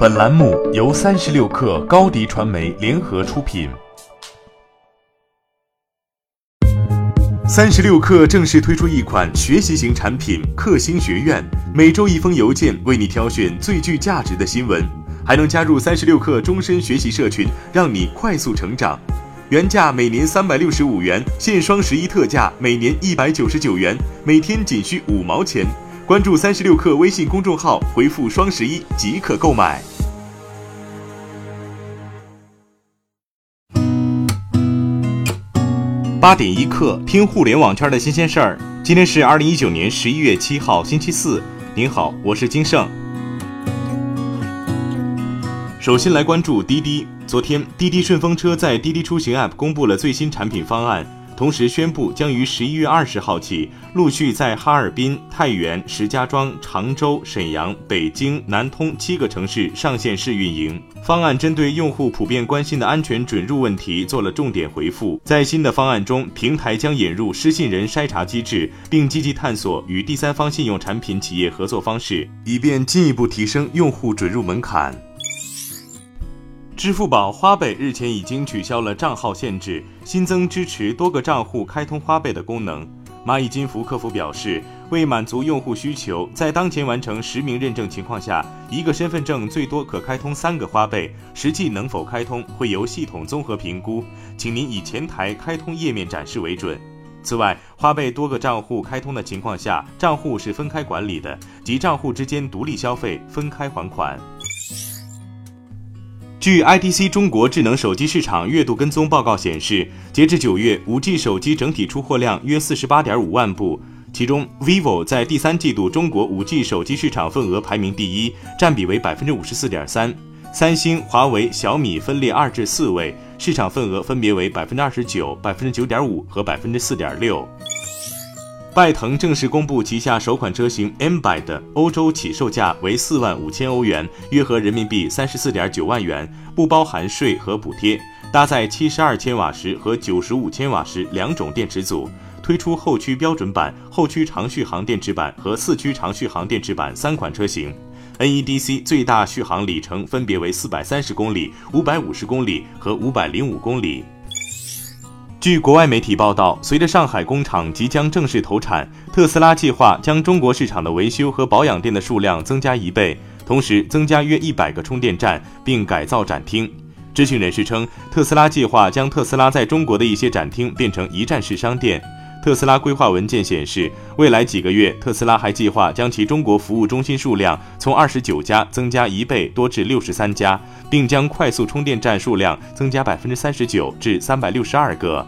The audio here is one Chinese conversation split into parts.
本栏目由三十六氪高低传媒联合出品。三十六氪正式推出一款学习型产品——克星学院，每周一封邮件，为你挑选最具价值的新闻，还能加入三十六氪终身学习社群，让你快速成长。原价每年三百六十五元，现双十一特价每年一百九十九元，每天仅需五毛钱。关注三十六氪微信公众号，回复“双十一”即可购买。八点一刻，听互联网圈的新鲜事儿。今天是二零一九年十一月七号，星期四。您好，我是金盛。首先来关注滴滴。昨天，滴滴顺风车在滴滴出行 App 公布了最新产品方案。同时宣布，将于十一月二十号起陆续在哈尔滨、太原、石家庄、常州、沈阳、北京、南通七个城市上线试运营。方案针对用户普遍关心的安全准入问题做了重点回复。在新的方案中，平台将引入失信人筛查机制，并积极探索与第三方信用产品企业合作方式，以便进一步提升用户准入门槛。支付宝花呗日前已经取消了账号限制，新增支持多个账户开通花呗的功能。蚂蚁金服客服表示，为满足用户需求，在当前完成实名认证情况下，一个身份证最多可开通三个花呗，实际能否开通会由系统综合评估，请您以前台开通页面展示为准。此外，花呗多个账户开通的情况下，账户是分开管理的，即账户之间独立消费，分开还款。据 IDC 中国智能手机市场月度跟踪报告显示，截至九月，5G 手机整体出货量约四十八点五万部，其中 vivo 在第三季度中国 5G 手机市场份额排名第一，占比为百分之五十四点三，三星、华为、小米分列二至四位，市场份额分别为百分之二十九、百分之九点五和百分之四点六。拜腾正式公布旗下首款车型 M 版的欧洲起售价为四万五千欧元，约合人民币三十四点九万元，不包含税和补贴。搭载七十二千瓦时和九十五千瓦时两种电池组，推出后驱标准版、后驱长续航电池版和四驱长续航电池版三款车型。NEDC 最大续航里程分别为四百三十公里、五百五十公里和五百零五公里。据国外媒体报道，随着上海工厂即将正式投产，特斯拉计划将中国市场的维修和保养店的数量增加一倍，同时增加约一百个充电站，并改造展厅。知情人士称，特斯拉计划将特斯拉在中国的一些展厅变成一站式商店。特斯拉规划文件显示，未来几个月，特斯拉还计划将其中国服务中心数量从二十九家增加一倍多至六十三家。并将快速充电站数量增加百分之三十九至三百六十二个。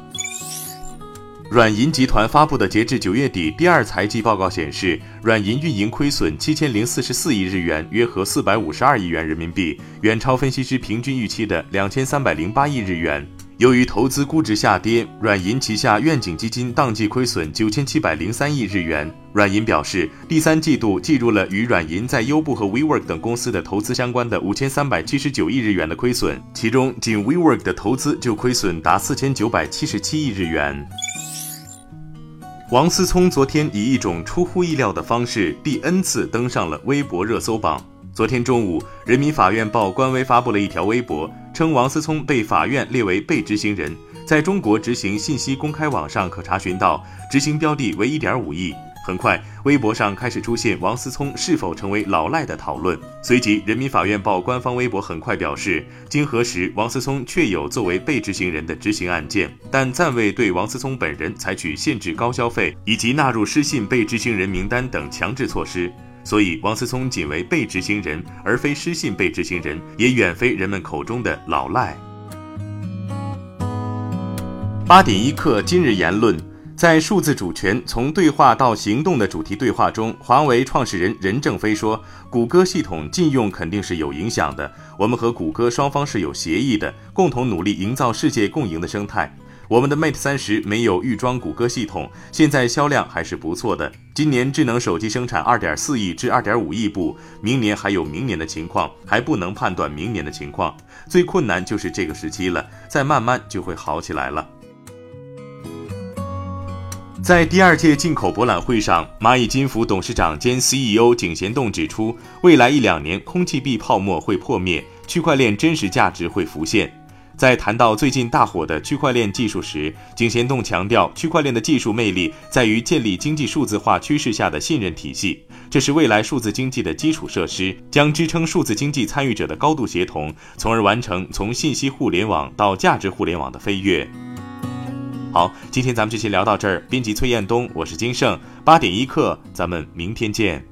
软银集团发布的截至九月底第二财季报告显示，软银运营亏损七千零四十四亿日元，约合四百五十二亿元人民币，远超分析师平均预期的两千三百零八亿日元。由于投资估值下跌，软银旗下愿景基金当季亏损九千七百零三亿日元。软银表示，第三季度计入了与软银在优步和 WeWork 等公司的投资相关的五千三百七十九亿日元的亏损，其中仅 WeWork 的投资就亏损达四千九百七十七亿日元。王思聪昨天以一种出乎意料的方式第 N 次登上了微博热搜榜。昨天中午，人民法院报官微发布了一条微博。称王思聪被法院列为被执行人，在中国执行信息公开网上可查询到，执行标的为一点五亿。很快，微博上开始出现王思聪是否成为老赖的讨论。随即，人民法院报官方微博很快表示，经核实，王思聪确有作为被执行人的执行案件，但暂未对王思聪本人采取限制高消费以及纳入失信被执行人名单等强制措施。所以，王思聪仅为被执行人，而非失信被执行人，也远非人们口中的老赖。八点一刻，今日言论，在数字主权从对话到行动的主题对话中，华为创始人任正非说：“谷歌系统禁用肯定是有影响的，我们和谷歌双方是有协议的，共同努力营造世界共赢的生态。”我们的 Mate 三十没有预装谷歌系统，现在销量还是不错的。今年智能手机生产二点四亿至二点五亿部，明年还有明年的情况，还不能判断明年的情况。最困难就是这个时期了，再慢慢就会好起来了。在第二届进口博览会上，蚂蚁金服董事长兼 CEO 井贤栋指出，未来一两年空气币泡沫会破灭，区块链真实价值会浮现。在谈到最近大火的区块链技术时，井贤栋强调，区块链的技术魅力在于建立经济数字化趋势下的信任体系，这是未来数字经济的基础设施，将支撑数字经济参与者的高度协同，从而完成从信息互联网到价值互联网的飞跃。好，今天咱们就先聊到这儿。编辑崔彦东，我是金盛，八点一刻，咱们明天见。